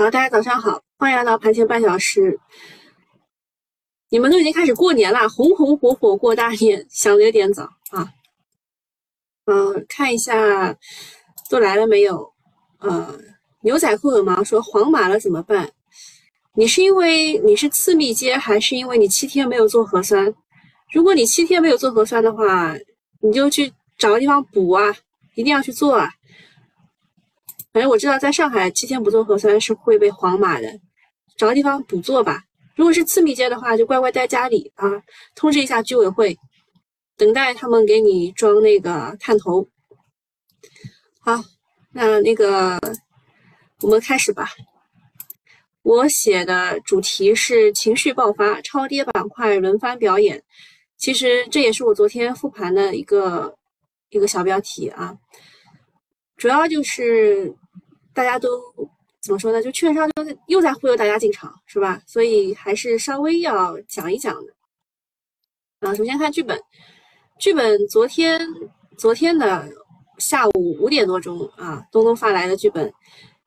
好，大家早上好，欢迎来到盘前半小时。你们都已经开始过年了，红红火火过大年，想的有点早啊。嗯，看一下都来了没有？呃，牛仔裤有毛说黄码了怎么办？你是因为你是次密接，还是因为你七天没有做核酸？如果你七天没有做核酸的话，你就去找个地方补啊，一定要去做啊。反正我知道，在上海七天不做核酸是会被黄码的，找个地方补做吧。如果是次密接的话，就乖乖待家里啊，通知一下居委会，等待他们给你装那个探头。好，那那个我们开始吧。我写的主题是情绪爆发，超跌板块轮番表演。其实这也是我昨天复盘的一个一个小标题啊，主要就是大家都怎么说呢？就券商就又在忽悠大家进场，是吧？所以还是稍微要讲一讲的。啊，首先看剧本，剧本昨天昨天的下午五点多钟啊，东东发来的剧本，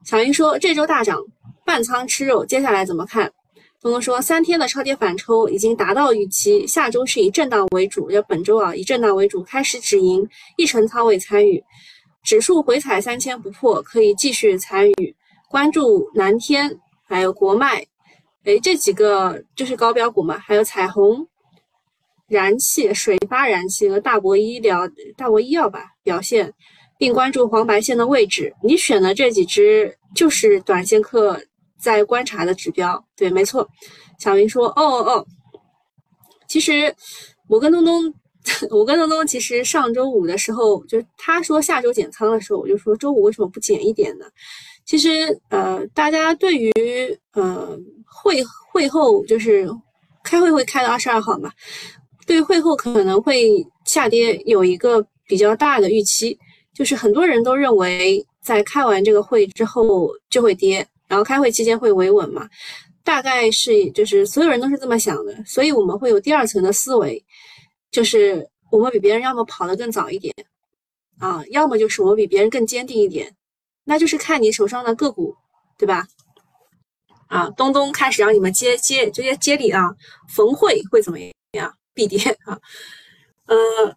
小云说这周大涨，半仓吃肉，接下来怎么看？东东说，三天的超跌反抽已经达到预期，下周是以震荡为主，要本周啊以震荡为主，开始止盈，一成仓位参与，指数回踩三千不破，可以继续参与，关注蓝天，还有国脉，哎，这几个就是高标股嘛，还有彩虹、燃气、水发燃气和大博医疗、大博医药吧表现，并关注黄白线的位置，你选的这几只就是短线客。在观察的指标，对，没错。小明说：“哦哦哦，其实我跟东东，我跟东东，其实上周五的时候，就他说下周减仓的时候，我就说周五为什么不减一点呢？其实，呃，大家对于呃会会后就是开会会开到二十二号嘛，对会后可能会下跌有一个比较大的预期，就是很多人都认为在开完这个会之后就会跌。”然后开会期间会维稳嘛？大概是就是所有人都是这么想的，所以我们会有第二层的思维，就是我们比别人要么跑得更早一点啊，要么就是我比别人更坚定一点，那就是看你手上的个股，对吧？啊，东东开始让你们接接直接接力啊，逢会会怎么样？必跌啊，呃。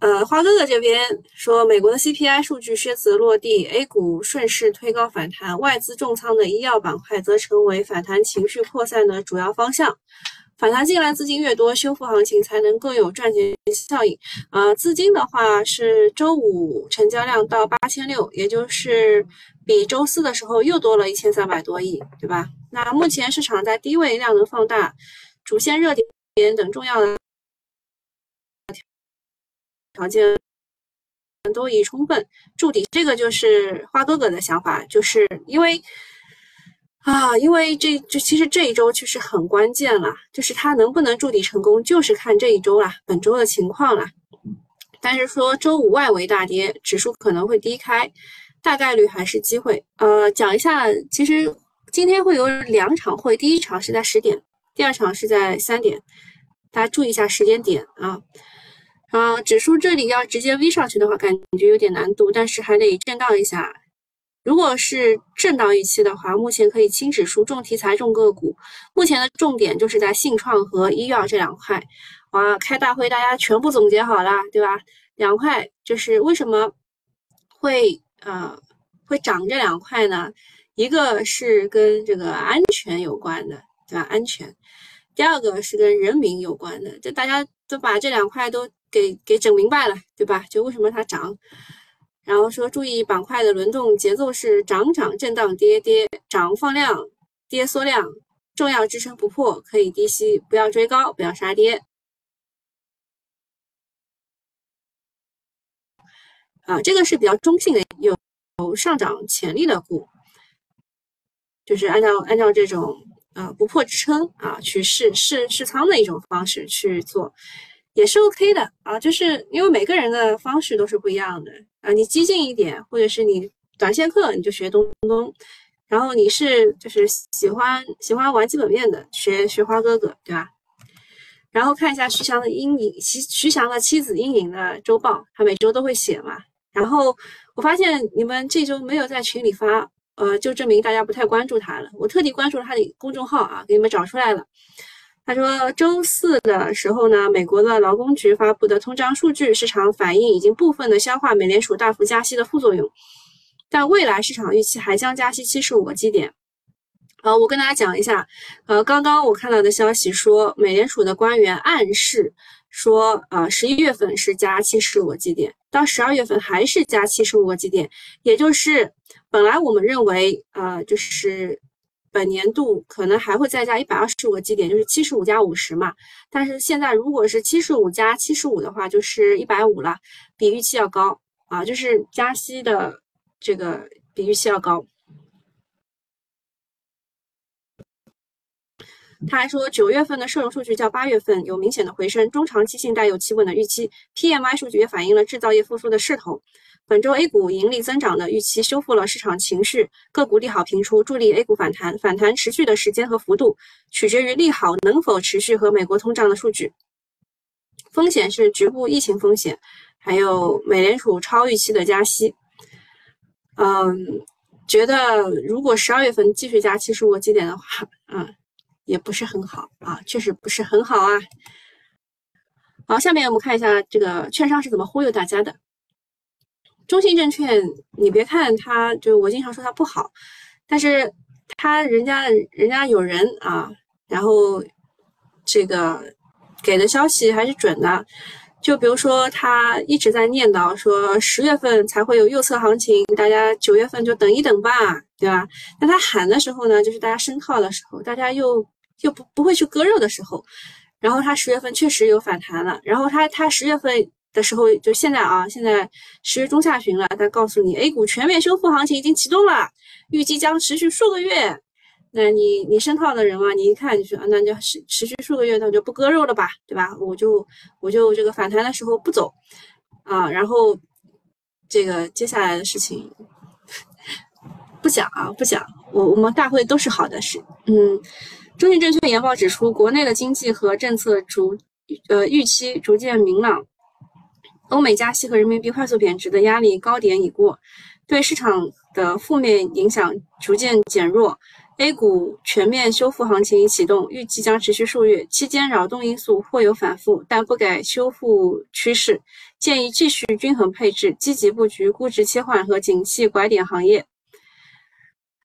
呃，花哥哥这边说，美国的 CPI 数据靴子落地，A 股顺势推高反弹，外资重仓的医药板块则成为反弹情绪扩散的主要方向。反弹进来资金越多，修复行情才能更有赚钱效应。啊，资金的话是周五成交量到八千六，也就是比周四的时候又多了一千三百多亿，对吧？那目前市场在低位量能放大、主线热点等重要的。条件都已充分筑底，这个就是花哥哥的想法，就是因为啊，因为这这其实这一周确实很关键了，就是它能不能筑底成功，就是看这一周了，本周的情况了。但是说周五外围大跌，指数可能会低开，大概率还是机会。呃，讲一下，其实今天会有两场会，第一场是在十点，第二场是在三点，大家注意一下时间点啊。啊，指数这里要直接 V 上去的话，感觉有点难度，但是还得震荡一下。如果是震荡预期的话，目前可以轻指数、重题材、重个股。目前的重点就是在信创和医药这两块。哇，开大会大家全部总结好了，对吧？两块就是为什么会呃会涨这两块呢？一个是跟这个安全有关的，对吧？安全。第二个是跟人民有关的，就大家都把这两块都。给给整明白了，对吧？就为什么它涨，然后说注意板块的轮动节奏是涨涨震荡跌跌涨放量跌缩量，重要支撑不破可以低吸，不要追高，不要杀跌。啊，这个是比较中性的，有有上涨潜力的股，就是按照按照这种啊不破支撑啊去试试试仓的一种方式去做。也是 OK 的啊，就是因为每个人的方式都是不一样的啊。你激进一点，或者是你短线客，你就学东东；然后你是就是喜欢喜欢玩基本面的，学学花哥哥，对吧？然后看一下徐翔的阴影，徐徐翔的妻子阴影的周报，他每周都会写嘛。然后我发现你们这周没有在群里发呃，就证明大家不太关注他了。我特地关注了他的公众号啊，给你们找出来了。他说，周四的时候呢，美国的劳工局发布的通胀数据，市场反应已经部分的消化美联储大幅加息的副作用，但未来市场预期还将加息七十五个基点。呃，我跟大家讲一下，呃，刚刚我看到的消息说，美联储的官员暗示说，呃，十一月份是加七十五个基点，到十二月份还是加七十五个基点，也就是本来我们认为，呃，就是本年度可能还会再加一百二十五个基点，就是七十五加五十嘛，但是现在如果是七十五加七十五的话，就是一百五了，比预期要高啊，就是加息的这个比预期要高。他还说，九月份的社融数据较八月份有明显的回升，中长期信贷有企稳的预期。PMI 数据也反映了制造业复苏的势头。本周 A 股盈利增长的预期修复了市场情绪，个股利好频出，助力 A 股反弹。反弹持续的时间和幅度取决于利好能否持续和美国通胀的数据。风险是局部疫情风险，还有美联储超预期的加息。嗯，觉得如果十二月份继续加七十五个基点的话，嗯。也不是很好啊，确实不是很好啊。好，下面我们看一下这个券商是怎么忽悠大家的。中信证券，你别看它，就我经常说它不好，但是它人家人家有人啊，然后这个给的消息还是准的。就比如说，他一直在念叨说十月份才会有右侧行情，大家九月份就等一等吧，对吧？那他喊的时候呢，就是大家深套的时候，大家又。又不不会去割肉的时候，然后他十月份确实有反弹了，然后他他十月份的时候就现在啊，现在十月中下旬了，它告诉你 A 股全面修复行情已经启动了，预计将持续数个月。那你你深套的人嘛，你一看就说啊，那就持持续数个月，那就不割肉了吧，对吧？我就我就这个反弹的时候不走啊，然后这个接下来的事情不讲啊，不讲，我我们大会都是好的事，嗯。中信证券研报指出，国内的经济和政策逐呃预期逐渐明朗，欧美加息和人民币快速贬值的压力高点已过，对市场的负面影响逐渐减弱。A 股全面修复行情已启动，预计将持续数月，期间扰动因素或有反复，但不改修复趋势。建议继续均衡配置，积极布局估值切换和景气拐点行业。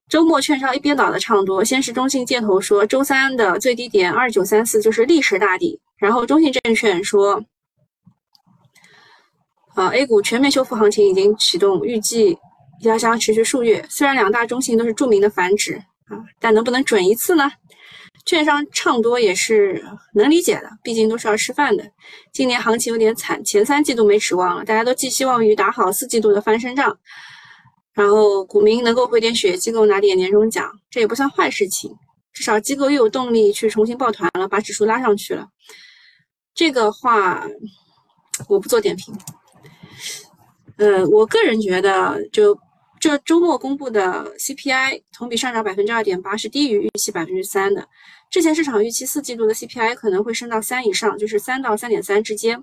周末券商一边倒的唱多，先是中信建投说周三的最低点二九三四就是历史大底，然后中信证券说，啊 A 股全面修复行情已经启动，预计压箱持续数月。虽然两大中性都是著名的反指啊，但能不能准一次呢？券商唱多也是能理解的，毕竟都是要吃饭的。今年行情有点惨，前三季度没指望了，大家都寄希望于打好四季度的翻身仗。然后股民能够回点血，机构拿点年终奖，这也不算坏事情。至少机构又有动力去重新抱团了，把指数拉上去了。这个话我不做点评。呃，我个人觉得，就这周末公布的 CPI 同比上涨百分之二点八，是低于预期百分之三的。之前市场预期四季度的 CPI 可能会升到三以上，就是三到三点三之间。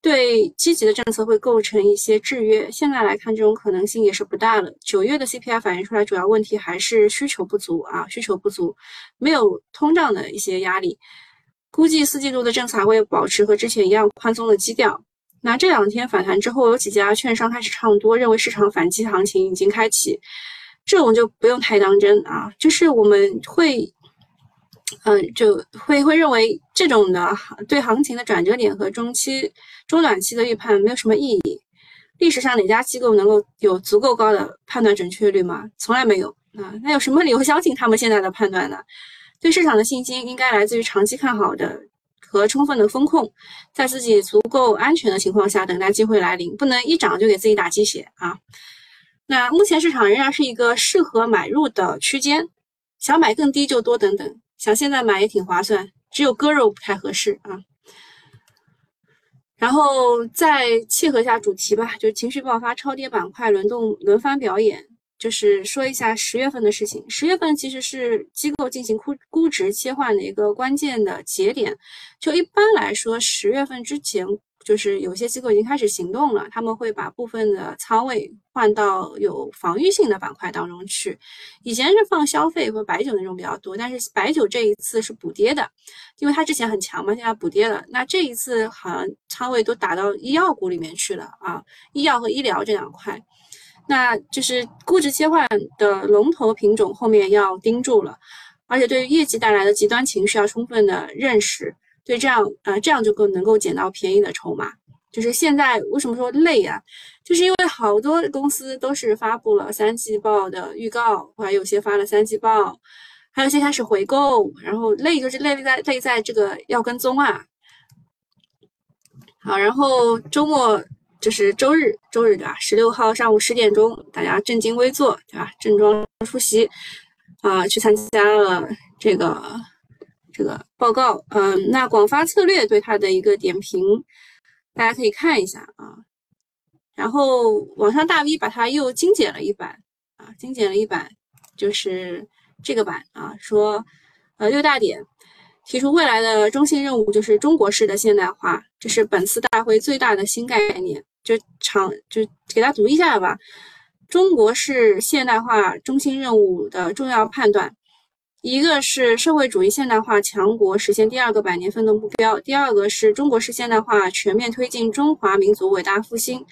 对积极的政策会构成一些制约，现在来看这种可能性也是不大了。九月的 CPI 反映出来主要问题还是需求不足啊，需求不足，没有通胀的一些压力。估计四季度的政策还会保持和之前一样宽松的基调。那这两天反弹之后，有几家券商开始唱多，认为市场反击行情已经开启，这种就不用太当真啊，就是我们会。嗯，就会会认为这种的对行情的转折点和中期、中短期的预判没有什么意义。历史上哪家机构能够有足够高的判断准确率吗？从来没有啊！那有什么理由相信他们现在的判断呢？对市场的信心应该来自于长期看好的和充分的风控，在自己足够安全的情况下等待机会来临，不能一涨就给自己打鸡血啊！那目前市场仍然是一个适合买入的区间，想买更低就多等等。想现在买也挺划算，只有割肉不太合适啊。然后再契合一下主题吧，就是情绪爆发、超跌板块轮动轮番表演，就是说一下十月份的事情。十月份其实是机构进行估估值切换的一个关键的节点。就一般来说，十月份之前就是有些机构已经开始行动了，他们会把部分的仓位换到有防御性的板块当中去。以前是放消费和白酒那种比较多，但是白酒这一次是补跌的，因为它之前很强嘛，现在补跌了。那这一次好像仓位都打到医药股里面去了啊，医药和医疗这两块，那就是估值切换的龙头品种后面要盯住了，而且对于业绩带来的极端情绪要充分的认识。对这样，呃，这样就够能够捡到便宜的筹码。就是现在为什么说累啊？就是因为好多公司都是发布了三季报的预告，还有些发了三季报，还有些开始回购，然后累就是累在累在这个要跟踪啊。好，然后周末就是周日，周日对吧？十六号上午十点钟，大家正襟危坐对吧？正装出席啊，去参加了这个。这个报告，嗯，那广发策略对它的一个点评，大家可以看一下啊。然后网上大 V 把它又精简了一版啊，精简了一版，就是这个版啊，说呃六大点，提出未来的中心任务就是中国式的现代化，这是本次大会最大的新概念，就长就给大家读一下吧。中国式现代化中心任务的重要判断。一个是社会主义现代化强国实现第二个百年奋斗目标，第二个是中国式现代化全面推进中华民族伟大复兴，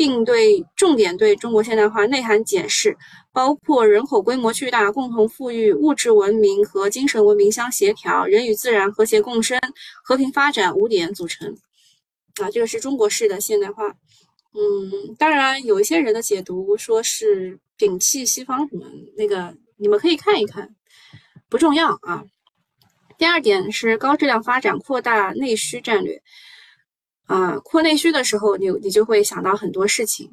并对重点对中国现代化内涵解释，包括人口规模巨大、共同富裕、物质文明和精神文明相协调、人与自然和谐共生、和平发展五点组成。啊，这个是中国式的现代化。嗯，当然有一些人的解读说是摒弃西方什么那个，你们可以看一看。不重要啊。第二点是高质量发展，扩大内需战略。啊，扩内需的时候，你你就会想到很多事情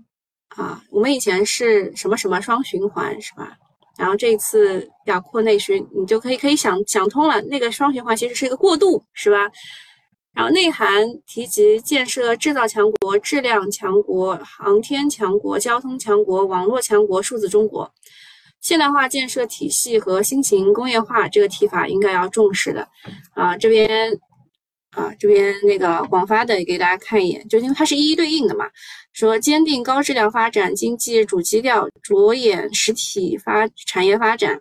啊。我们以前是什么什么双循环是吧？然后这一次要扩内需，你就可以可以想想通了。那个双循环其实是一个过渡是吧？然后内涵提及建设制造强国、质量强国、航天强国、交通强国、网络强国、数字中国。现代化建设体系和新型工业化这个提法应该要重视的，啊，这边啊这边那个广发的也给大家看一眼，就因为它是一一对应的嘛，说坚定高质量发展经济主基调，着眼实体发产业发展，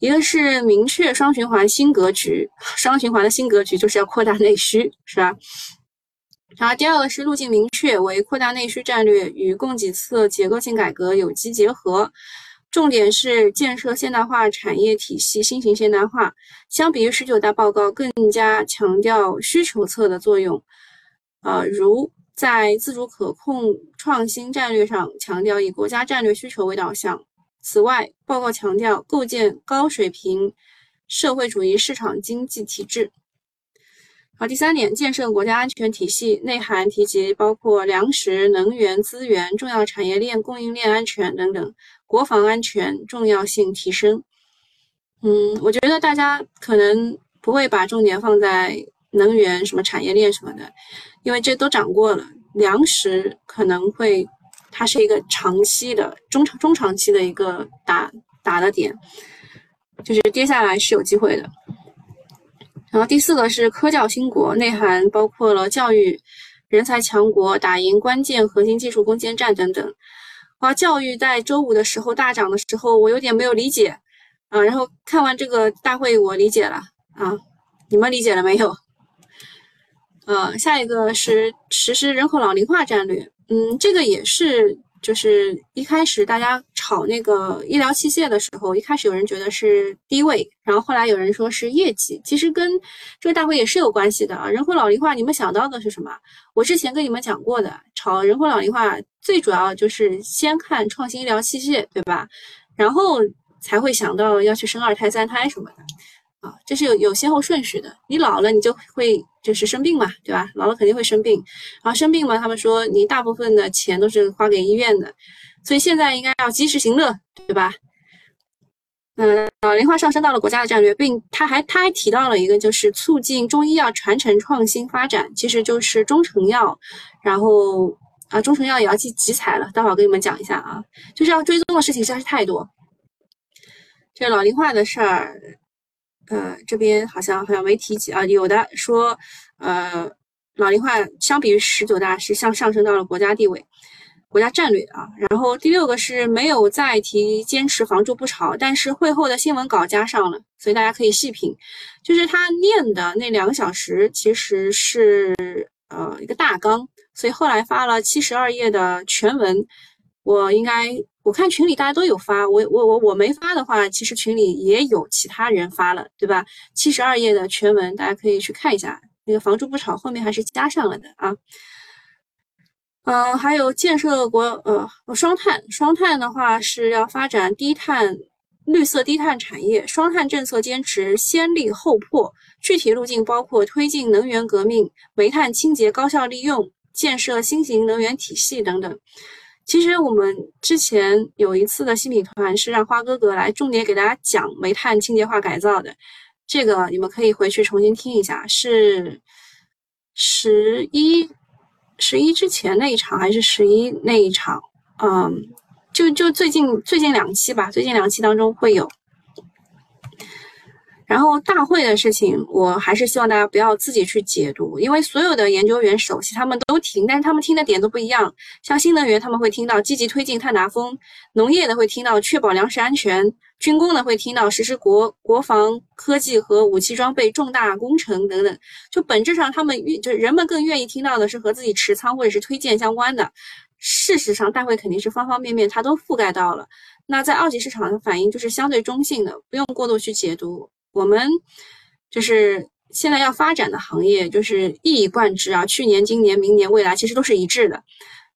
一个是明确双循环新格局，双循环的新格局就是要扩大内需，是吧？然后第二个是路径明确，为扩大内需战略与供给侧结构性改革有机结合。重点是建设现代化产业体系，新型现代化。相比于十九大报告，更加强调需求侧的作用。呃，如在自主可控创新战略上，强调以国家战略需求为导向。此外，报告强调构建高水平社会主义市场经济体制。好，第三点，建设国家安全体系，内涵提及包括粮食、能源资源、重要产业链供应链安全等等。国防安全重要性提升，嗯，我觉得大家可能不会把重点放在能源什么产业链什么的，因为这都涨过了。粮食可能会，它是一个长期的、中长中长期的一个打打的点，就是跌下来是有机会的。然后第四个是科教兴国，内涵包括了教育、人才强国、打赢关键核心技术攻坚战等等。啊，教育在周五的时候大涨的时候，我有点没有理解啊。然后看完这个大会，我理解了啊。你们理解了没有？呃，下一个是实施人口老龄化战略，嗯，这个也是。就是一开始大家炒那个医疗器械的时候，一开始有人觉得是低位，然后后来有人说是业绩，其实跟这个大会也是有关系的啊。人口老龄化，你们想到的是什么？我之前跟你们讲过的，炒人口老龄化最主要就是先看创新医疗器械，对吧？然后才会想到要去生二胎、三胎什么的。啊，这是有有先后顺序的。你老了，你就会就是生病嘛，对吧？老了肯定会生病，然后生病嘛，他们说你大部分的钱都是花给医院的，所以现在应该要及时行乐，对吧？嗯，老龄化上升到了国家的战略，并他还他还提到了一个，就是促进中医药传承创新发展，其实就是中成药，然后啊，中成药也要集集采了，待会儿跟你们讲一下啊，就是要追踪的事情实在是太多，这老龄化的事儿。呃，这边好像好像没提及啊，有的说，呃，老龄化相比于十九大是向上升到了国家地位、国家战略啊。然后第六个是没有再提坚持房住不炒，但是会后的新闻稿加上了，所以大家可以细品。就是他念的那两个小时其实是呃一个大纲，所以后来发了七十二页的全文。我应该我看群里大家都有发，我我我我没发的话，其实群里也有其他人发了，对吧？七十二页的全文大家可以去看一下。那个房住不炒后面还是加上了的啊。嗯，还有建设国呃双碳，双碳的话是要发展低碳、绿色低碳产业，双碳政策坚持先立后破，具体路径包括推进能源革命、煤炭清洁高效利用、建设新型能源体系等等。其实我们之前有一次的新品团是让花哥哥来重点给大家讲煤炭清洁化改造的，这个你们可以回去重新听一下，是十一十一之前那一场还是十一那一场？嗯，就就最近最近两期吧，最近两期当中会有。然后大会的事情，我还是希望大家不要自己去解读，因为所有的研究员首席他们都听，但是他们听的点都不一样。像新能源，他们会听到积极推进碳达峰；农业的会听到确保粮食安全；军工的会听到实施国国防科技和武器装备重大工程等等。就本质上，他们愿就是人们更愿意听到的是和自己持仓或者是推荐相关的。事实上，大会肯定是方方面面它都覆盖到了。那在二级市场的反应就是相对中性的，不用过度去解读。我们就是现在要发展的行业，就是一以贯之啊。去年、今年、明年、未来，其实都是一致的。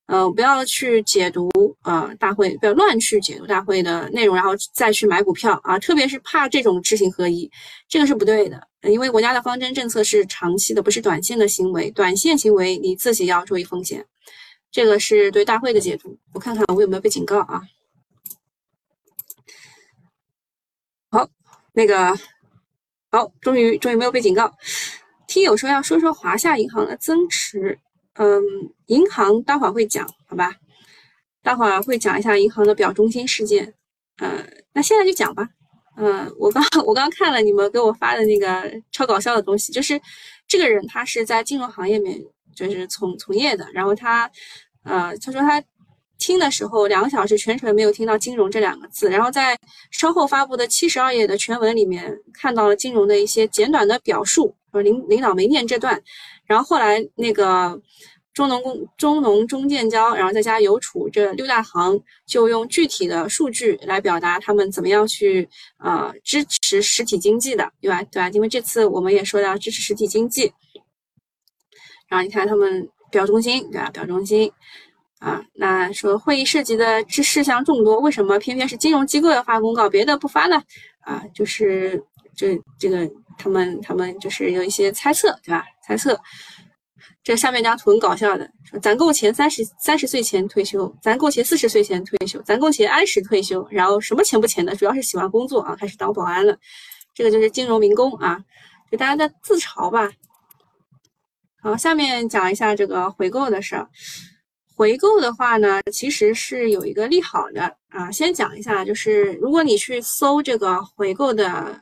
呃，不要去解读呃大会，不要乱去解读大会的内容，然后再去买股票啊。特别是怕这种知行合一，这个是不对的。因为国家的方针政策是长期的，不是短线的行为。短线行为你自己要注意风险。这个是对大会的解读。我看看我有没有被警告啊？好，那个。好，终于终于没有被警告。听友说要说说华夏银行的增持，嗯，银行待会儿会讲，好吧？待会儿会讲一下银行的表忠心事件。呃，那现在就讲吧。嗯，我刚我刚看了你们给我发的那个超搞笑的东西，就是这个人他是在金融行业面就是从从业的，然后他呃他说他。听的时候，两个小时全程没有听到“金融”这两个字，然后在稍后发布的七十二页的全文里面看到了金融的一些简短的表述，说领领导没念这段，然后后来那个中农工、中农中建交，然后再加邮储这六大行，就用具体的数据来表达他们怎么样去呃支持实体经济的，对吧？对吧？因为这次我们也说到支持实体经济，然后你看他们表忠心，对吧？表忠心。啊，那说会议涉及的事事项众多，为什么偏偏是金融机构要发公告，别的不发呢？啊，就是这这个他们他们就是有一些猜测，对吧？猜测。这下面张图很搞笑的，说攒够钱三十三十岁前退休，攒够钱四十岁前退休，攒够钱按时退休，然后什么钱不钱的，主要是喜欢工作啊，开始当保安了。这个就是金融民工啊，就大家在自嘲吧。好，下面讲一下这个回购的事儿。回购的话呢，其实是有一个利好的啊。先讲一下，就是如果你去搜这个回购的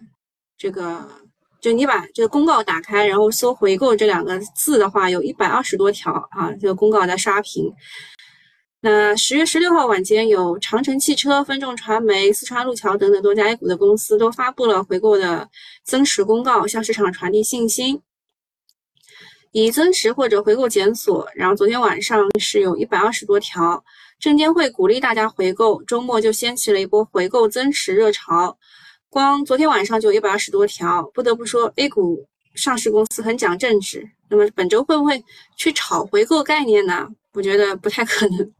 这个，就你把这个公告打开，然后搜“回购”这两个字的话，有一百二十多条啊，这个公告在刷屏。那十月十六号晚间，有长城汽车、分众传媒、四川路桥等等多家 A 股的公司都发布了回购的增持公告，向市场传递信心。以增持或者回购检索，然后昨天晚上是有一百二十多条，证监会鼓励大家回购，周末就掀起了一波回购增持热潮，光昨天晚上就一百二十多条，不得不说 A 股上市公司很讲政治。那么本周会不会去炒回购概念呢？我觉得不太可能。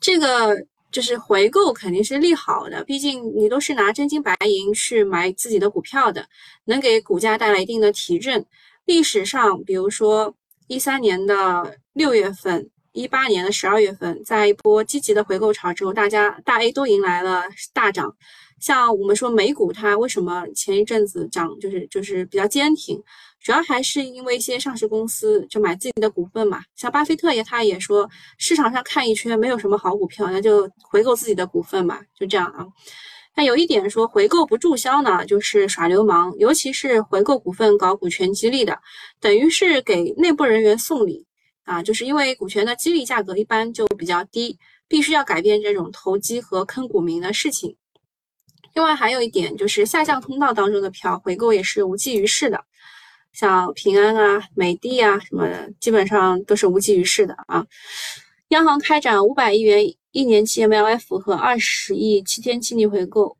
这个就是回购肯定是利好的，毕竟你都是拿真金白银去买自己的股票的，能给股价带来一定的提振。历史上，比如说一三年的六月份，一八年的十二月份，在一波积极的回购潮之后，大家大 A 都迎来了大涨。像我们说美股，它为什么前一阵子涨，就是就是比较坚挺，主要还是因为一些上市公司就买自己的股份嘛。像巴菲特也他也说，市场上看一圈没有什么好股票，那就回购自己的股份嘛，就这样啊。那有一点说回购不注销呢，就是耍流氓，尤其是回购股份搞股权激励的，等于是给内部人员送礼啊，就是因为股权的激励价格一般就比较低，必须要改变这种投机和坑股民的事情。另外还有一点就是下降通道当中的票回购也是无济于事的，像平安啊、美的啊什么的，基本上都是无济于事的啊。央行开展五百亿元一年期 MLF 和二十亿七天期逆回购，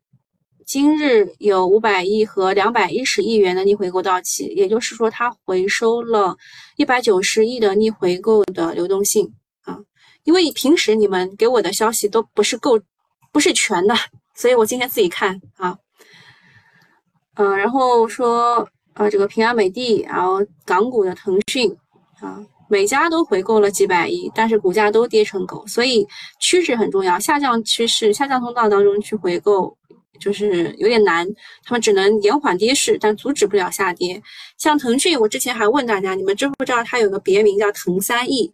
今日有五百亿和两百一十亿元的逆回购到期，也就是说，它回收了一百九十亿的逆回购的流动性啊。因为平时你们给我的消息都不是够，不是全的，所以我今天自己看啊。嗯，然后说呃，这个平安美的，然后港股的腾讯啊。每家都回购了几百亿，但是股价都跌成狗，所以趋势很重要。下降趋势、下降通道当中去回购，就是有点难。他们只能延缓跌势，但阻止不了下跌。像腾讯，我之前还问大家，你们知不知道它有个别名叫腾三亿，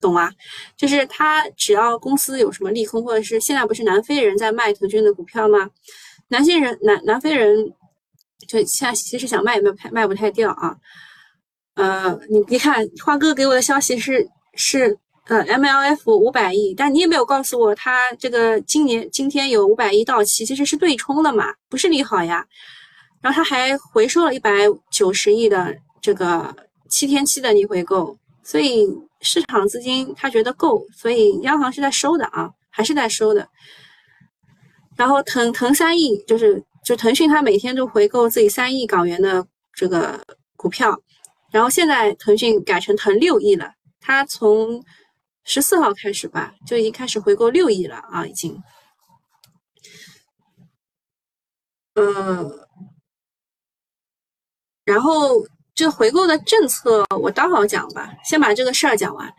懂吗？就是它只要公司有什么利空，或者是现在不是南非人在卖腾讯的股票吗？南非人南南非人就现在其实想卖也卖卖不太掉啊。呃，你你看，花哥给我的消息是是呃，MLF 五百亿，但你也没有告诉我他这个今年今天有五百亿到期，其实是对冲的嘛，不是利好呀。然后他还回收了一百九十亿的这个七天期的逆回购，所以市场资金他觉得够，所以央行是在收的啊，还是在收的。然后腾腾三亿就是就腾讯，它每天都回购自己三亿港元的这个股票。然后现在腾讯改成腾六亿了，它从十四号开始吧，就已经开始回购六亿了啊，已经。呃，然后这回购的政策我待会儿讲吧，先把这个事儿讲完。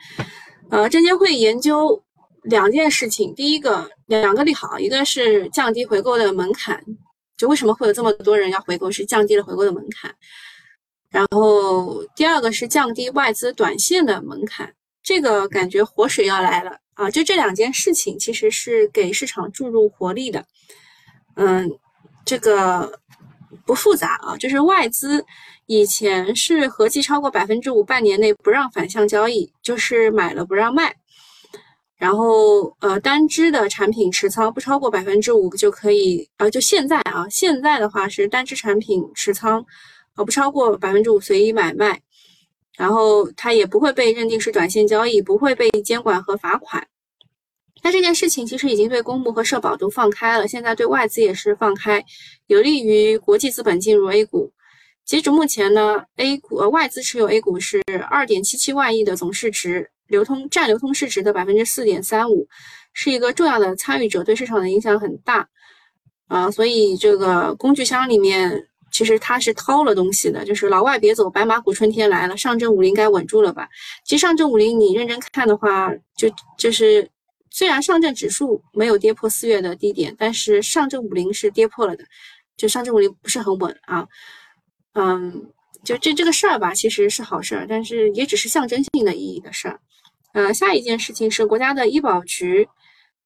呃，证监会研究两件事情，第一个两个利好，一个是降低回购的门槛，就为什么会有这么多人要回购，是降低了回购的门槛。然后第二个是降低外资短线的门槛，这个感觉活水要来了啊！就这两件事情，其实是给市场注入活力的。嗯，这个不复杂啊，就是外资以前是合计超过百分之五，半年内不让反向交易，就是买了不让卖。然后呃，单只的产品持仓不超过百分之五就可以啊，就现在啊，现在的话是单只产品持仓。呃，不超过百分之五随意买卖，然后它也不会被认定是短线交易，不会被监管和罚款。那这件事情其实已经对公募和社保都放开了，现在对外资也是放开，有利于国际资本进入 A 股。截止目前呢，A 股呃外资持有 A 股是二点七七万亿的总市值，流通占流通市值的百分之四点三五，是一个重要的参与者，对市场的影响很大啊。所以这个工具箱里面。其实他是掏了东西的，就是老外别走，白马股春天来了，上证五零该稳住了吧？其实上证五零你认真看的话，就就是虽然上证指数没有跌破四月的低点，但是上证五零是跌破了的，就上证五零不是很稳啊。嗯，就这这个事儿吧，其实是好事儿，但是也只是象征性的意义的事儿。呃，下一件事情是国家的医保局，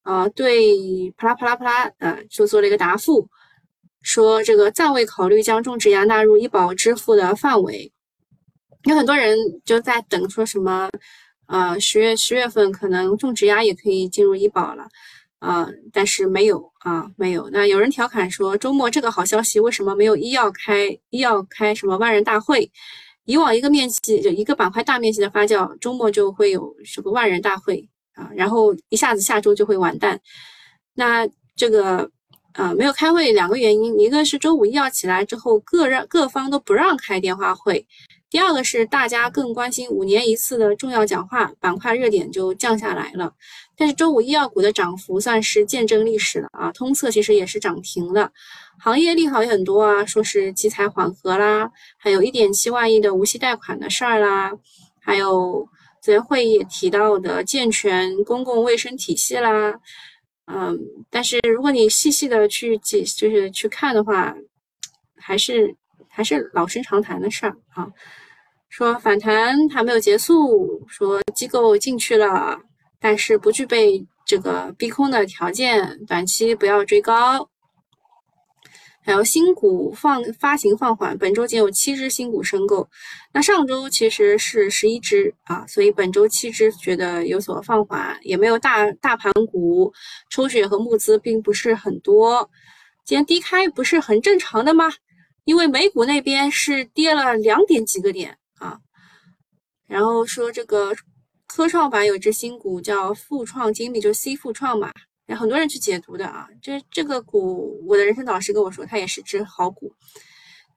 呃，对啪啦啪啦啪啦，呃，就做了一个答复。说这个暂未考虑将种植牙纳入医保支付的范围，有很多人就在等，说什么，呃，十月十月份可能种植牙也可以进入医保了，啊，但是没有啊，没有。那有人调侃说，周末这个好消息为什么没有医药开医药开什么万人大会？以往一个面积就一个板块大面积的发酵，周末就会有什么万人大会啊，然后一下子下周就会完蛋。那这个。啊，没有开会，两个原因，一个是周五医药起来之后，各让各方都不让开电话会；第二个是大家更关心五年一次的重要讲话，板块热点就降下来了。但是周五医药股的涨幅算是见证历史了啊，通策其实也是涨停的，行业利好也很多啊，说是集采缓和啦，还有一点七万亿的无息贷款的事儿啦，还有昨天会议也提到的健全公共卫生体系啦。嗯，但是如果你细细的去解，就是去看的话，还是还是老生常谈的事儿啊。说反弹还没有结束，说机构进去了，但是不具备这个逼空的条件，短期不要追高。还有新股放发行放缓，本周仅有七只新股申购，那上周其实是十一只啊，所以本周七只觉得有所放缓，也没有大大盘股抽血和募资并不是很多。今天低开不是很正常的吗？因为美股那边是跌了两点几个点啊，然后说这个科创板有只新股叫富创精密，就 C 富创嘛。很多人去解读的啊，这这个股，我的人生导师跟我说，它也是只好股。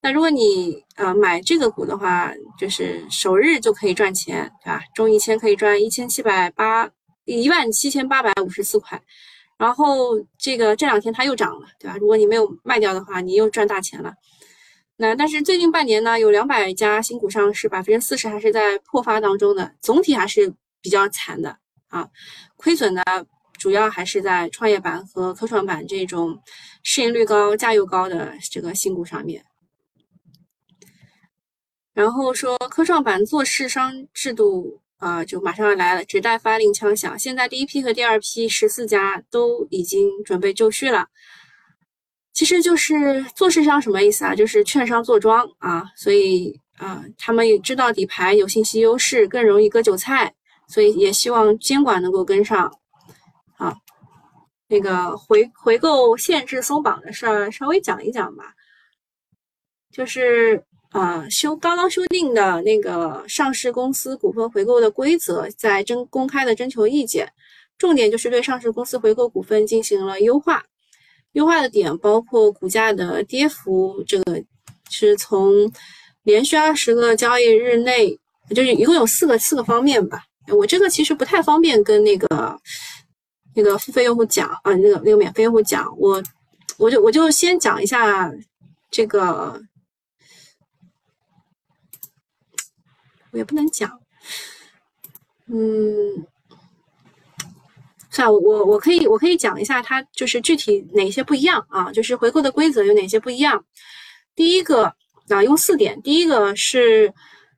那如果你呃买这个股的话，就是首日就可以赚钱，对吧？中一千可以赚一千七百八一万七千八百五十四块。然后这个这两天它又涨了，对吧？如果你没有卖掉的话，你又赚大钱了。那但是最近半年呢，有两百家新股上市，百分之四十还是在破发当中的，总体还是比较惨的啊，亏损的。主要还是在创业板和科创板这种市盈率高、价又高的这个新股上面。然后说科创板做市商制度啊，就马上要来了，只待发令枪响。现在第一批和第二批十四家都已经准备就绪了。其实就是做市商什么意思啊？就是券商做庄啊，所以啊，他们也知道底牌有信息优势，更容易割韭菜，所以也希望监管能够跟上。那个回回购限制松绑的事儿，稍微讲一讲吧。就是啊，修刚刚修订的那个上市公司股份回购的规则，在征公开的征求意见，重点就是对上市公司回购股份进行了优化。优化的点包括股价的跌幅，这个是从连续二十个交易日内，就是一共有四个四个方面吧。我这个其实不太方便跟那个。那个付费用户讲啊，那个那个免费用户讲，我我就我就先讲一下这个，我也不能讲，嗯，算了，我我可以我可以讲一下它就是具体哪些不一样啊，就是回购的规则有哪些不一样。第一个啊，用四点，第一个是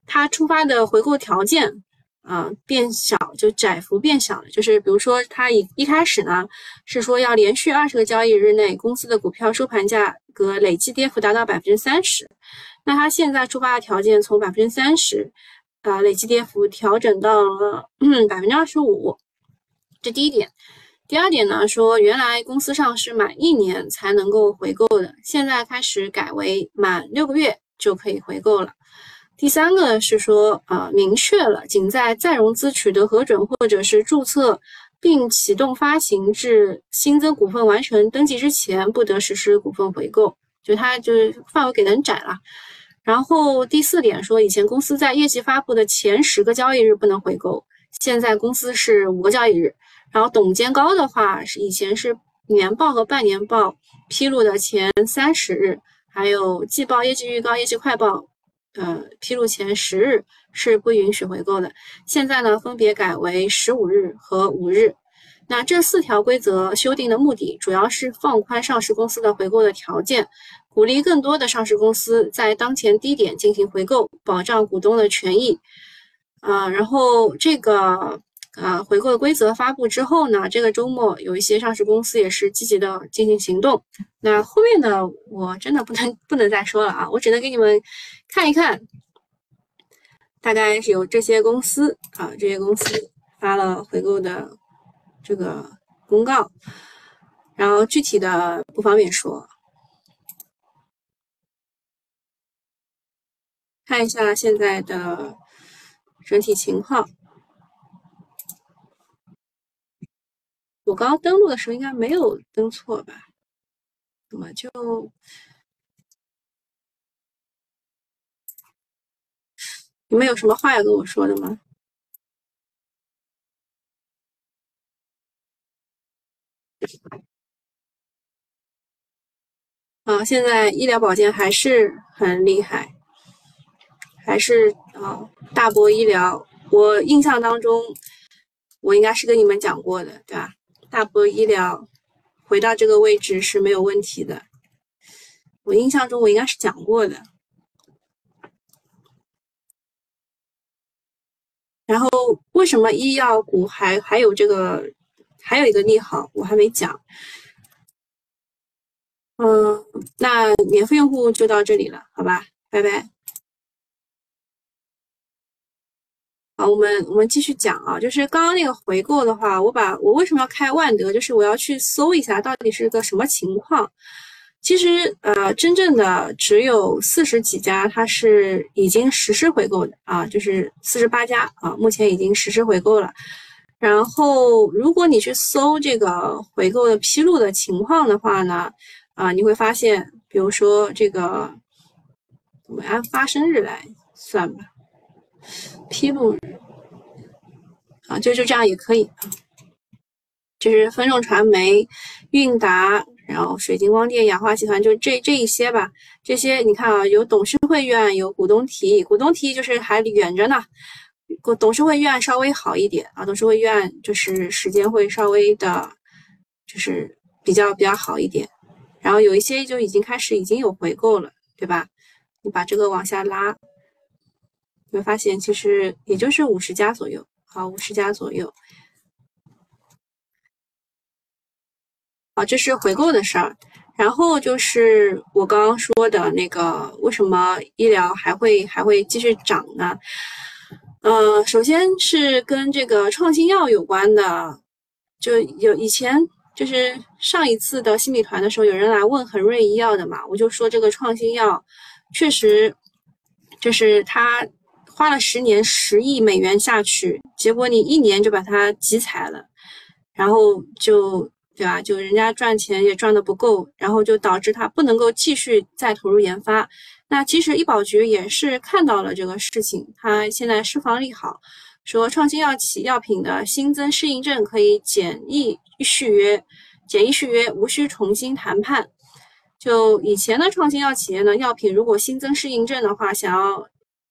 它出发的回购条件。啊，变小就窄幅变小了，就是比如说，它一一开始呢是说要连续二十个交易日内，公司的股票收盘价格累计跌幅达到百分之三十，那它现在出发的条件从百分之三十，啊，累计跌幅调整到了百分之二十五，这第一点。第二点呢，说原来公司上市满一年才能够回购的，现在开始改为满六个月就可以回购了。第三个是说，啊，明确了，仅在再融资取得核准或者是注册并启动发行至新增股份完成登记之前，不得实施股份回购，就它就是范围给的很窄了。然后第四点说，以前公司在业绩发布的前十个交易日不能回购，现在公司是五个交易日。然后董监高的话是以前是年报和半年报披露的前三十日，还有季报、业绩预告、业绩快报。呃，披露前十日是不允许回购的。现在呢，分别改为十五日和五日。那这四条规则修订的目的，主要是放宽上市公司的回购的条件，鼓励更多的上市公司在当前低点进行回购，保障股东的权益。啊，然后这个。啊，回购的规则发布之后呢，这个周末有一些上市公司也是积极的进行行动。那后面的我真的不能不能再说了啊，我只能给你们看一看，大概是有这些公司啊，这些公司发了回购的这个公告，然后具体的不方便说，看一下现在的整体情况。我刚刚登录的时候应该没有登错吧？怎么就你们有什么话要跟我说的吗？啊，现在医疗保健还是很厉害，还是啊大博医疗。我印象当中，我应该是跟你们讲过的，对吧？大博医疗回到这个位置是没有问题的，我印象中我应该是讲过的。然后为什么医药股还还有这个还有一个利好，我还没讲。嗯，那免费用户就到这里了，好吧，拜拜。好，我们我们继续讲啊，就是刚刚那个回购的话，我把我为什么要开万德，就是我要去搜一下到底是个什么情况。其实呃，真正的只有四十几家，它是已经实施回购的啊，就是四十八家啊，目前已经实施回购了。然后如果你去搜这个回购的披露的情况的话呢，啊，你会发现，比如说这个，我们按发生日来算吧。披露日啊，就就这样也可以啊。就是分众传媒、韵达，然后水晶光电、氧化集团，就这这一些吧。这些你看啊，有董事会预案，有股东提议，股东提议就是还远着呢。股董事会预案稍微好一点啊，董事会预案就是时间会稍微的，就是比较比较好一点。然后有一些就已经开始已经有回购了，对吧？你把这个往下拉。你会发现其实也就是五十家左右，好，五十家左右。好，这是回购的事儿。然后就是我刚刚说的那个，为什么医疗还会还会继续涨呢？呃，首先是跟这个创新药有关的，就有以前就是上一次的新米团的时候，有人来问恒瑞医药的嘛，我就说这个创新药确实就是它。花了十年十亿美元下去，结果你一年就把它集采了，然后就对吧？就人家赚钱也赚的不够，然后就导致他不能够继续再投入研发。那其实医保局也是看到了这个事情，他现在释放利好，说创新药企药品的新增适应症可以简易续约，简易续约无需重新谈判。就以前的创新药企业呢，药品如果新增适应症的话，想要。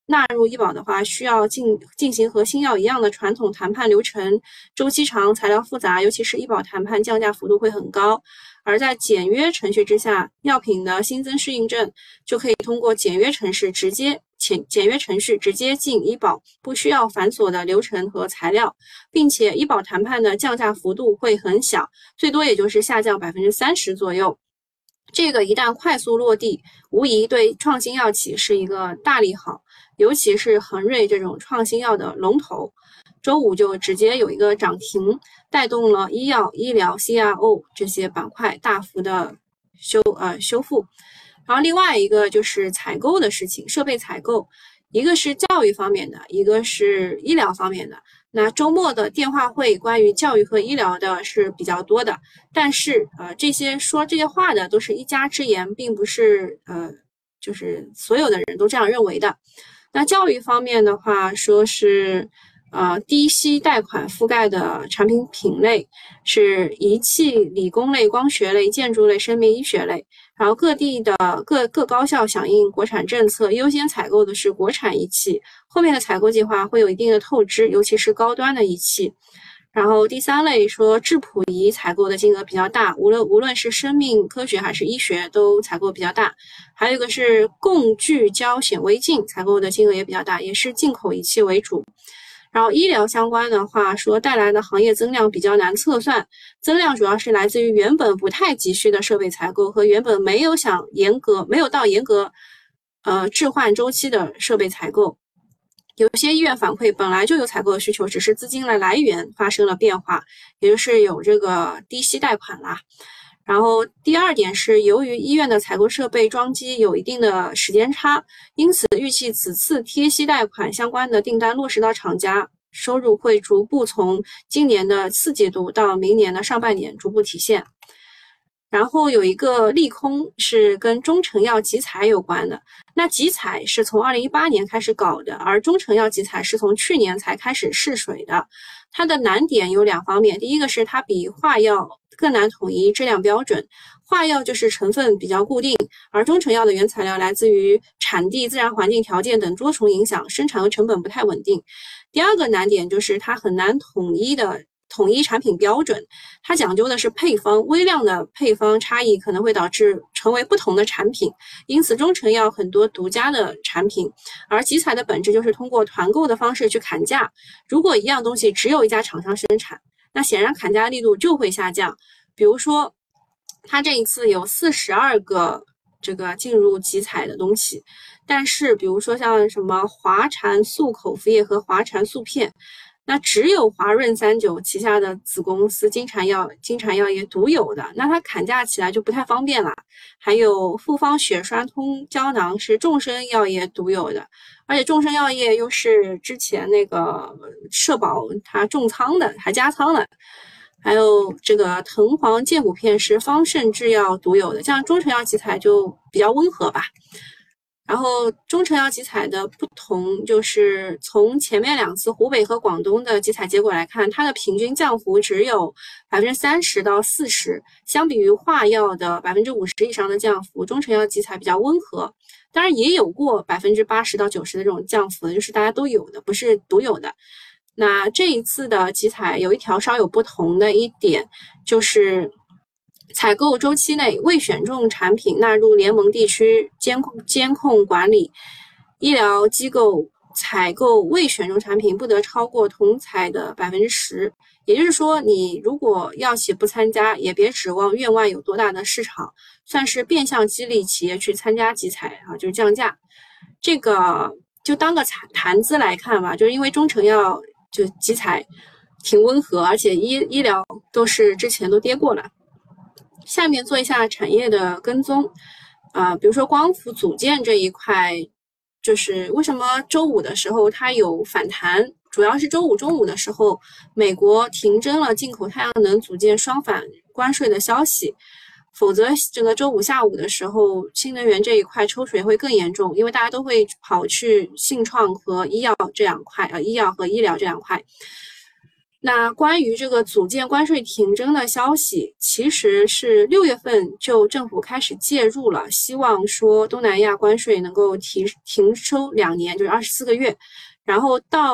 纳入医保的话，需要进进行和新药一样的传统谈判流程，周期长，材料复杂，尤其是医保谈判降价幅度会很高。而在简约程序之下，药品的新增适应症就可以通过简约程序直接简简约程序直接进医保，不需要繁琐的流程和材料，并且医保谈判的降价幅度会很小，最多也就是下降百分之三十左右。这个一旦快速落地，无疑对创新药企是一个大利好。尤其是恒瑞这种创新药的龙头，周五就直接有一个涨停，带动了医药、医疗、CRO 这些板块大幅的修呃修复。然后另外一个就是采购的事情，设备采购，一个是教育方面的，一个是医疗方面的。那周末的电话会关于教育和医疗的是比较多的，但是呃这些说这些话的都是一家之言，并不是呃就是所有的人都这样认为的。那教育方面的话，说是，呃，低息贷款覆盖的产品品类是仪器、理工类、光学类、建筑类、生命医学类。然后各地的各各高校响应国产政策，优先采购的是国产仪器，后面的采购计划会有一定的透支，尤其是高端的仪器。然后第三类说质谱仪采购的金额比较大，无论无论是生命科学还是医学都采购比较大。还有一个是共聚焦显微镜采购的金额也比较大，也是进口仪器为主。然后医疗相关的话说带来的行业增量比较难测算，增量主要是来自于原本不太急需的设备采购和原本没有想严格没有到严格呃置换周期的设备采购。有些医院反馈本来就有采购的需求，只是资金的来源发生了变化，也就是有这个低息贷款啦。然后第二点是，由于医院的采购设备装机有一定的时间差，因此预计此次贴息贷款相关的订单落实到厂家，收入会逐步从今年的四季度到明年的上半年逐步体现。然后有一个利空是跟中成药集采有关的。那集采是从二零一八年开始搞的，而中成药集采是从去年才开始试水的。它的难点有两方面，第一个是它比化药更难统一质量标准。化药就是成分比较固定，而中成药的原材料来自于产地、自然环境条件等多重影响，生产和成本不太稳定。第二个难点就是它很难统一的。统一产品标准，它讲究的是配方，微量的配方差异可能会导致成为不同的产品，因此中成药很多独家的产品，而集采的本质就是通过团购的方式去砍价。如果一样东西只有一家厂商生产，那显然砍价力度就会下降。比如说，它这一次有四十二个这个进入集采的东西，但是比如说像什么华禅素口服液和华禅素片。那只有华润三九旗下的子公司金蝉药金蝉药业独有的，那它砍价起来就不太方便了。还有复方血栓通胶囊是众生药业独有的，而且众生药业又是之前那个社保它重仓的，还加仓了。还有这个藤黄健骨片是方盛制药独有的，像中成药集采就比较温和吧。然后中成药集采的不同，就是从前面两次湖北和广东的集采结果来看，它的平均降幅只有百分之三十到四十，相比于化药的百分之五十以上的降幅，中成药集采比较温和。当然也有过百分之八十到九十的这种降幅，就是大家都有的，不是独有的。那这一次的集采有一条稍有不同的一点，就是。采购周期内未选中产品纳入联盟地区监控监控管理，医疗机构采购未选中产品不得超过同采的百分之十。也就是说，你如果药企不参加，也别指望院外有多大的市场，算是变相激励企业去参加集采啊，就是降价。这个就当个谈谈资来看吧，就是因为中成药就集采挺温和，而且医医疗都是之前都跌过了。下面做一下产业的跟踪，啊，比如说光伏组件这一块，就是为什么周五的时候它有反弹，主要是周五中午的时候，美国停征了进口太阳能组件双反关税的消息，否则这个周五下午的时候，新能源这一块抽水会更严重，因为大家都会跑去信创和医药这两块，呃，医药和医疗这两块。那关于这个组建关税停征的消息，其实是六月份就政府开始介入了，希望说东南亚关税能够停停收两年，就是二十四个月，然后到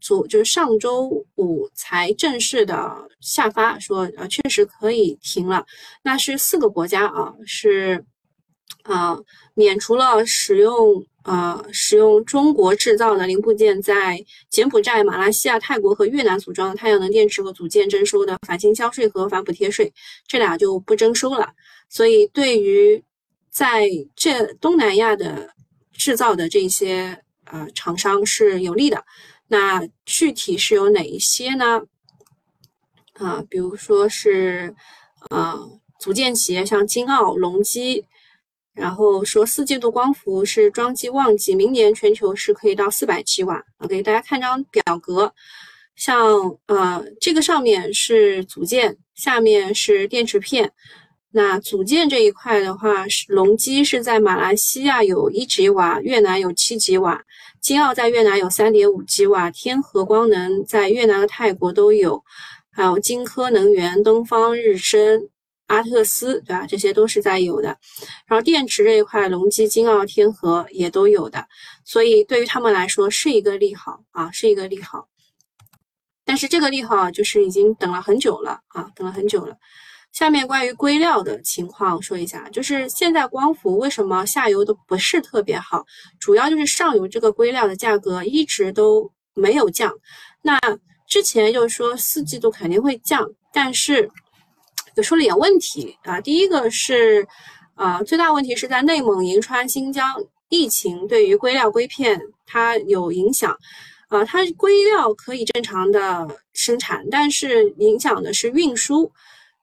昨就是上周五才正式的下发说，呃，确实可以停了。那是四个国家啊，是啊，免除了使用。呃，使用中国制造的零部件在柬埔寨、马来西亚、泰国和越南组装的太阳能电池和组件征收的反倾销税和反补贴税，这俩就不征收了。所以，对于在这东南亚的制造的这些呃厂商是有利的。那具体是有哪一些呢？啊，比如说是呃组件企业，像金澳、隆基。然后说四季度光伏是装机旺季，明年全球是可以到四百七瓦。我给大家看张表格，像呃这个上面是组件，下面是电池片。那组件这一块的话，是隆基是在马来西亚有一吉瓦，越南有七吉瓦，金奥在越南有三点五吉瓦，天合光能在越南和泰国都有，还有金科能源、东方日升。阿特斯对吧？这些都是在有的，然后电池这一块，隆基、金奥、天合也都有的，所以对于他们来说是一个利好啊，是一个利好。但是这个利好就是已经等了很久了啊，等了很久了。下面关于硅料的情况说一下，就是现在光伏为什么下游都不是特别好，主要就是上游这个硅料的价格一直都没有降。那之前就是说四季度肯定会降，但是。就出了点问题啊，第一个是，啊，最大问题是在内蒙、银川、新疆疫情对于硅料、硅片它有影响，啊，它硅料可以正常的生产，但是影响的是运输，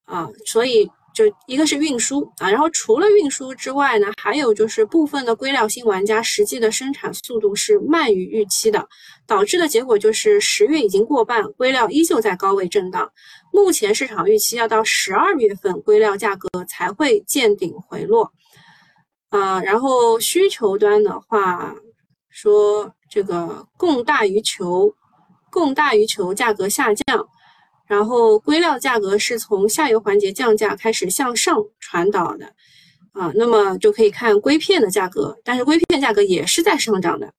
啊，所以。就一个是运输啊，然后除了运输之外呢，还有就是部分的硅料新玩家实际的生产速度是慢于预期的，导致的结果就是十月已经过半，硅料依旧在高位震荡。目前市场预期要到十二月份硅料价格才会见顶回落，啊，然后需求端的话说这个供大于求，供大于求，价格下降。然后硅料价格是从下游环节降价开始向上传导的，啊，那么就可以看硅片的价格，但是硅片价格也是在上涨的。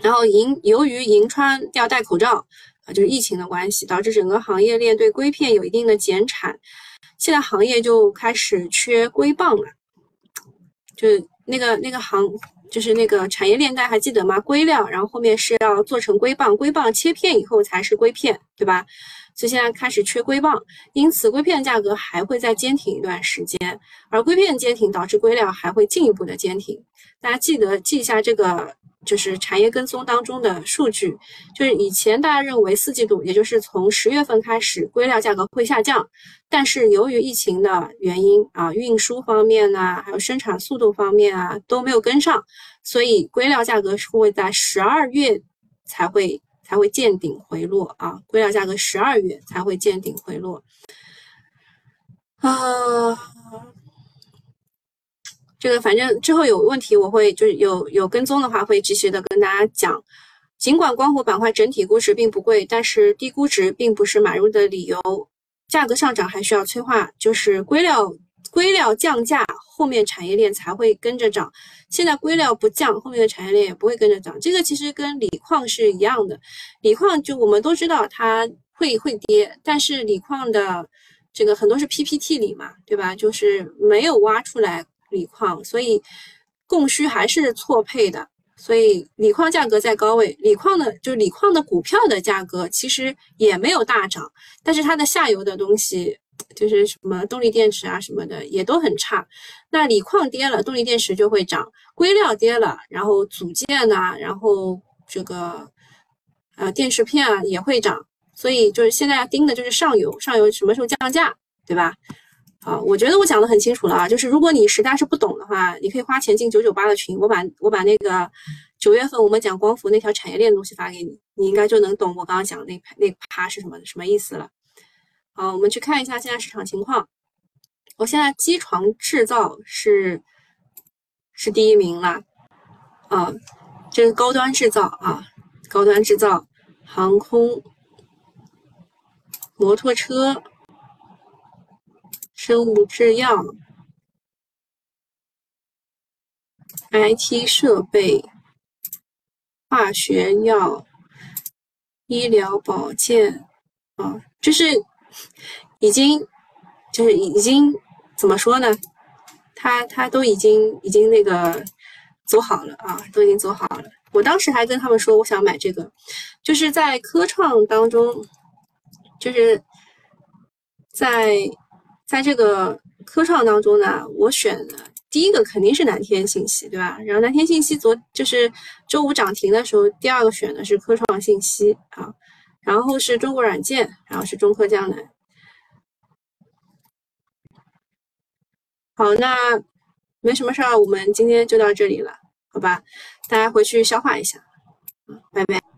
然后银由于银川要戴口罩，啊，就是疫情的关系，导致整个行业链对硅片有一定的减产，现在行业就开始缺硅棒了，就那个那个行。就是那个产业链带还记得吗？硅料，然后后面是要做成硅棒，硅棒切片以后才是硅片，对吧？所以现在开始缺硅棒，因此硅片价格还会再坚挺一段时间，而硅片坚挺导致硅料还会进一步的坚挺。大家记得记一下这个，就是产业跟踪当中的数据，就是以前大家认为四季度，也就是从十月份开始，硅料价格会下降，但是由于疫情的原因啊，运输方面呢，还有生产速度方面啊都没有跟上，所以硅料价格是会在十二月才会才会见顶回落啊，硅料价格十二月才会见顶回落啊。这个反正之后有问题，我会就是有有跟踪的话，会及时的跟大家讲。尽管光伏板块整体估值并不贵，但是低估值并不是买入的理由。价格上涨还需要催化，就是硅料硅料降价，后面产业链才会跟着涨。现在硅料不降，后面的产业链也不会跟着涨。这个其实跟锂矿是一样的，锂矿就我们都知道它会会跌，但是锂矿的这个很多是 PPT 锂嘛，对吧？就是没有挖出来。锂矿，所以供需还是错配的，所以锂矿价格在高位，锂矿的就锂矿的股票的价格其实也没有大涨，但是它的下游的东西，就是什么动力电池啊什么的也都很差。那锂矿跌了，动力电池就会涨；硅料跌了，然后组件呐，然后这个呃电池片啊也会涨。所以就是现在要盯的就是上游，上游什么时候降价，对吧？啊，我觉得我讲的很清楚了啊，就是如果你实在是不懂的话，你可以花钱进九九八的群，我把我把那个九月份我们讲光伏那条产业链的东西发给你，你应该就能懂我刚刚讲那那趴是什么什么意思了。好，我们去看一下现在市场情况，我现在机床制造是是第一名了，啊，这是高端制造啊，高端制造，航空，摩托车。生物制药、IT 设备、化学药、医疗保健啊，就是已经就是已经怎么说呢？他他都已经已经那个走好了啊，都已经走好了。我当时还跟他们说，我想买这个，就是在科创当中，就是在。在这个科创当中呢，我选的第一个肯定是南天信息，对吧？然后南天信息昨就是周五涨停的时候，第二个选的是科创信息啊，然后是中国软件，然后是中科江南。好，那没什么事儿，我们今天就到这里了，好吧？大家回去消化一下，拜拜。